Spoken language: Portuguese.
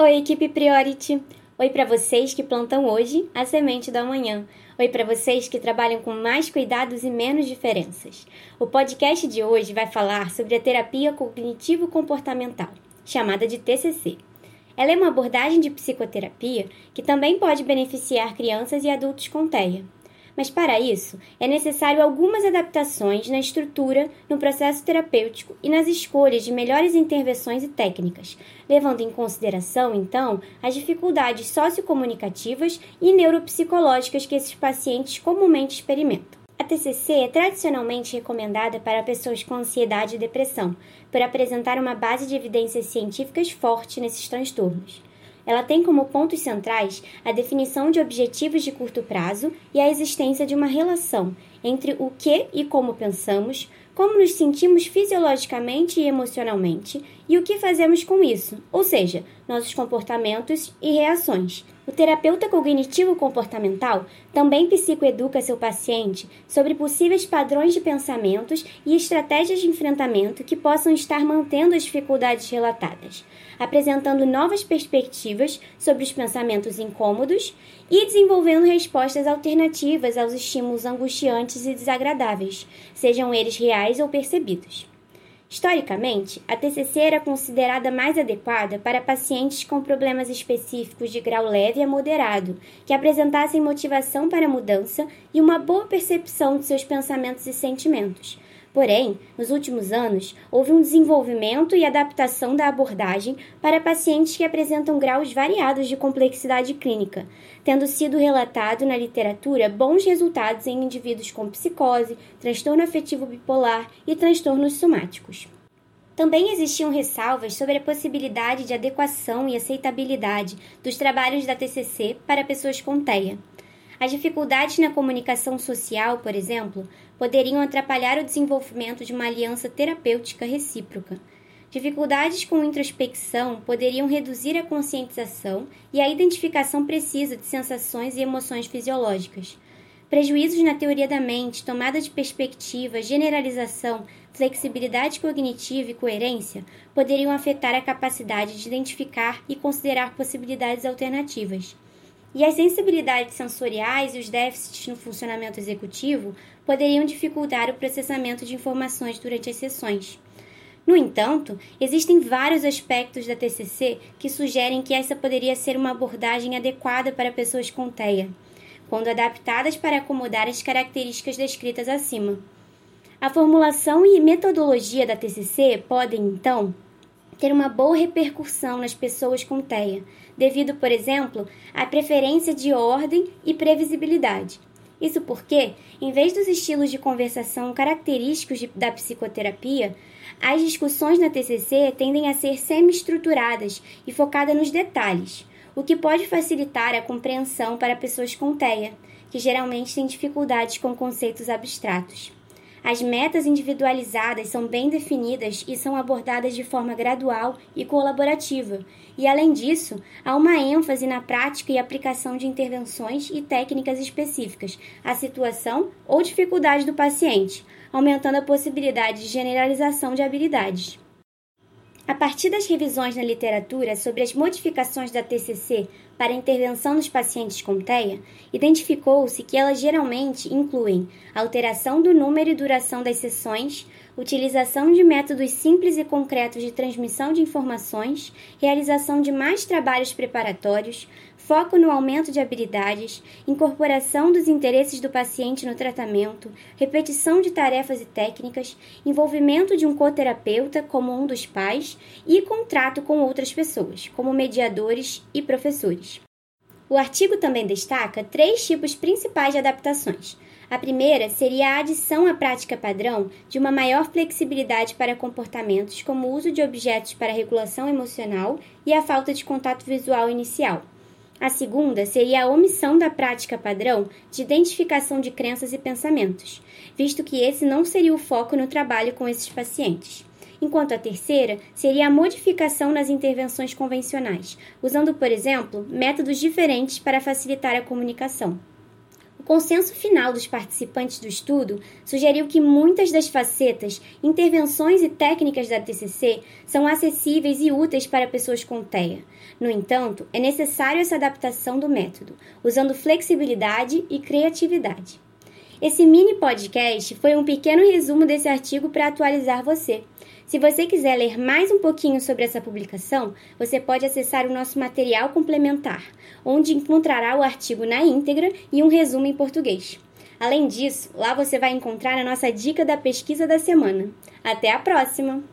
Oi, equipe Priority! Oi para vocês que plantam hoje a semente do amanhã. Oi para vocês que trabalham com mais cuidados e menos diferenças. O podcast de hoje vai falar sobre a terapia cognitivo-comportamental, chamada de TCC. Ela é uma abordagem de psicoterapia que também pode beneficiar crianças e adultos com TEA. Mas para isso, é necessário algumas adaptações na estrutura, no processo terapêutico e nas escolhas de melhores intervenções e técnicas, levando em consideração, então, as dificuldades sociocomunicativas e neuropsicológicas que esses pacientes comumente experimentam. A TCC é tradicionalmente recomendada para pessoas com ansiedade e depressão, por apresentar uma base de evidências científicas forte nesses transtornos. Ela tem como pontos centrais a definição de objetivos de curto prazo e a existência de uma relação entre o que e como pensamos, como nos sentimos fisiologicamente e emocionalmente e o que fazemos com isso, ou seja, nossos comportamentos e reações. O terapeuta cognitivo comportamental também psicoeduca seu paciente sobre possíveis padrões de pensamentos e estratégias de enfrentamento que possam estar mantendo as dificuldades relatadas, apresentando novas perspectivas sobre os pensamentos incômodos e desenvolvendo respostas alternativas aos estímulos angustiantes e desagradáveis, sejam eles reais ou percebidos. Historicamente, a TCC era considerada mais adequada para pacientes com problemas específicos de grau leve a moderado, que apresentassem motivação para a mudança e uma boa percepção de seus pensamentos e sentimentos. Porém, nos últimos anos, houve um desenvolvimento e adaptação da abordagem para pacientes que apresentam graus variados de complexidade clínica, tendo sido relatado na literatura bons resultados em indivíduos com psicose, transtorno afetivo bipolar e transtornos somáticos. Também existiam ressalvas sobre a possibilidade de adequação e aceitabilidade dos trabalhos da TCC para pessoas com TEA. As dificuldades na comunicação social, por exemplo, poderiam atrapalhar o desenvolvimento de uma aliança terapêutica recíproca. Dificuldades com introspecção poderiam reduzir a conscientização e a identificação precisa de sensações e emoções fisiológicas. Prejuízos na teoria da mente, tomada de perspectiva, generalização, flexibilidade cognitiva e coerência poderiam afetar a capacidade de identificar e considerar possibilidades alternativas. E as sensibilidades sensoriais e os déficits no funcionamento executivo poderiam dificultar o processamento de informações durante as sessões. No entanto, existem vários aspectos da TCC que sugerem que essa poderia ser uma abordagem adequada para pessoas com TEA, quando adaptadas para acomodar as características descritas acima. A formulação e metodologia da TCC podem, então, ter uma boa repercussão nas pessoas com TEA, devido, por exemplo, à preferência de ordem e previsibilidade. Isso porque, em vez dos estilos de conversação característicos de, da psicoterapia, as discussões na TCC tendem a ser semi-estruturadas e focadas nos detalhes, o que pode facilitar a compreensão para pessoas com TEA, que geralmente têm dificuldades com conceitos abstratos. As metas individualizadas são bem definidas e são abordadas de forma gradual e colaborativa. E, além disso, há uma ênfase na prática e aplicação de intervenções e técnicas específicas à situação ou dificuldade do paciente, aumentando a possibilidade de generalização de habilidades. A partir das revisões na literatura sobre as modificações da TCC para intervenção nos pacientes com TEA, identificou-se que elas geralmente incluem alteração do número e duração das sessões, utilização de métodos simples e concretos de transmissão de informações, realização de mais trabalhos preparatórios, foco no aumento de habilidades, incorporação dos interesses do paciente no tratamento, repetição de tarefas e técnicas, envolvimento de um coterapeuta como um dos pais e contrato com outras pessoas, como mediadores e professores. O artigo também destaca três tipos principais de adaptações. A primeira seria a adição à prática padrão de uma maior flexibilidade para comportamentos como o uso de objetos para regulação emocional e a falta de contato visual inicial. A segunda seria a omissão da prática padrão de identificação de crenças e pensamentos, visto que esse não seria o foco no trabalho com esses pacientes. Enquanto a terceira seria a modificação nas intervenções convencionais, usando, por exemplo, métodos diferentes para facilitar a comunicação. Consenso final dos participantes do estudo sugeriu que muitas das facetas, intervenções e técnicas da TCC são acessíveis e úteis para pessoas com TEA. No entanto, é necessário essa adaptação do método, usando flexibilidade e criatividade. Esse mini podcast foi um pequeno resumo desse artigo para atualizar você. Se você quiser ler mais um pouquinho sobre essa publicação, você pode acessar o nosso material complementar, onde encontrará o artigo na íntegra e um resumo em português. Além disso, lá você vai encontrar a nossa dica da pesquisa da semana. Até a próxima!